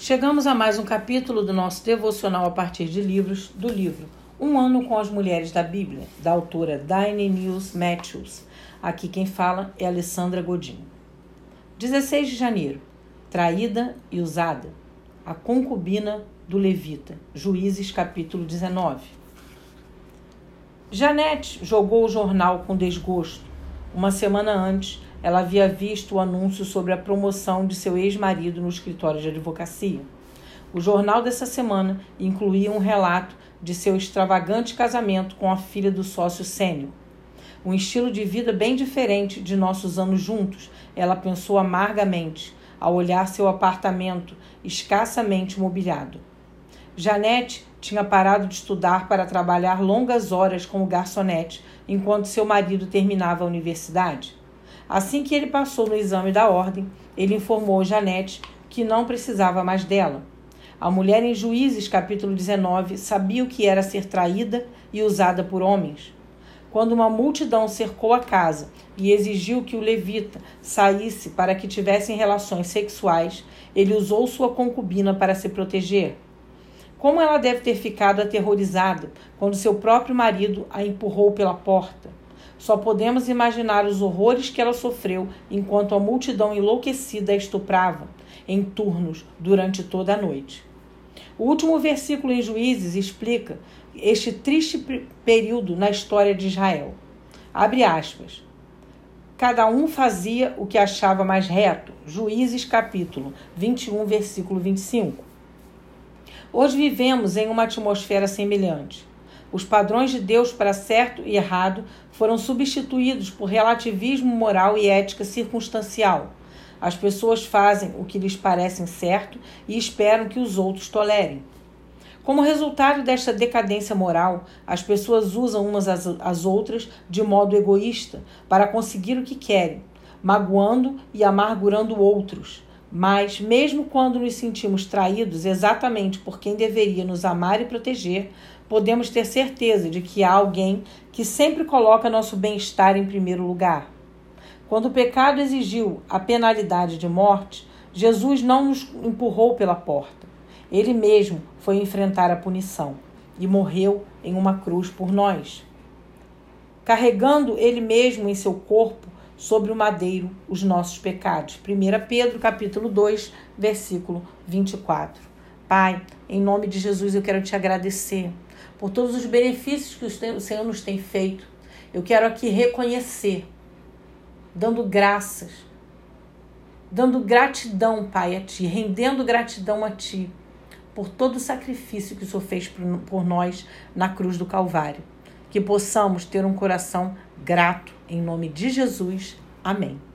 Chegamos a mais um capítulo do nosso devocional a partir de livros do livro Um Ano com as Mulheres da Bíblia, da autora Diane News Matthews. Aqui quem fala é Alessandra Godin. 16 de janeiro. Traída e usada. A concubina do Levita. Juízes capítulo 19. Janete jogou o jornal com desgosto. Uma semana antes, ela havia visto o anúncio sobre a promoção de seu ex-marido no escritório de advocacia. O jornal dessa semana incluía um relato de seu extravagante casamento com a filha do sócio sênior. Um estilo de vida bem diferente de nossos anos juntos, ela pensou amargamente ao olhar seu apartamento escassamente mobiliado. Janete tinha parado de estudar para trabalhar longas horas como garçonete enquanto seu marido terminava a universidade. Assim que ele passou no exame da ordem, ele informou Janete que não precisava mais dela. A mulher em Juízes, capítulo 19, sabia o que era ser traída e usada por homens. Quando uma multidão cercou a casa e exigiu que o levita saísse para que tivessem relações sexuais, ele usou sua concubina para se proteger. Como ela deve ter ficado aterrorizada quando seu próprio marido a empurrou pela porta. Só podemos imaginar os horrores que ela sofreu enquanto a multidão enlouquecida a estuprava, em turnos, durante toda a noite. O último versículo em Juízes explica este triste período na história de Israel. Abre aspas. Cada um fazia o que achava mais reto. Juízes capítulo 21, versículo 25. Hoje vivemos em uma atmosfera semelhante. Os padrões de Deus para certo e errado foram substituídos por relativismo moral e ética circunstancial. As pessoas fazem o que lhes parece certo e esperam que os outros tolerem. Como resultado desta decadência moral, as pessoas usam umas às outras de modo egoísta para conseguir o que querem, magoando e amargurando outros. Mas, mesmo quando nos sentimos traídos exatamente por quem deveria nos amar e proteger, podemos ter certeza de que há alguém que sempre coloca nosso bem-estar em primeiro lugar. Quando o pecado exigiu a penalidade de morte, Jesus não nos empurrou pela porta. Ele mesmo foi enfrentar a punição e morreu em uma cruz por nós. Carregando ele mesmo em seu corpo sobre o madeiro os nossos pecados. 1 Pedro capítulo 2, versículo 24. Pai, em nome de Jesus eu quero te agradecer por todos os benefícios que o Senhor nos tem feito. Eu quero aqui reconhecer, dando graças, dando gratidão, Pai, a Ti, rendendo gratidão a Ti, por todo o sacrifício que o Senhor fez por nós na cruz do Calvário. Que possamos ter um coração grato, em nome de Jesus. Amém.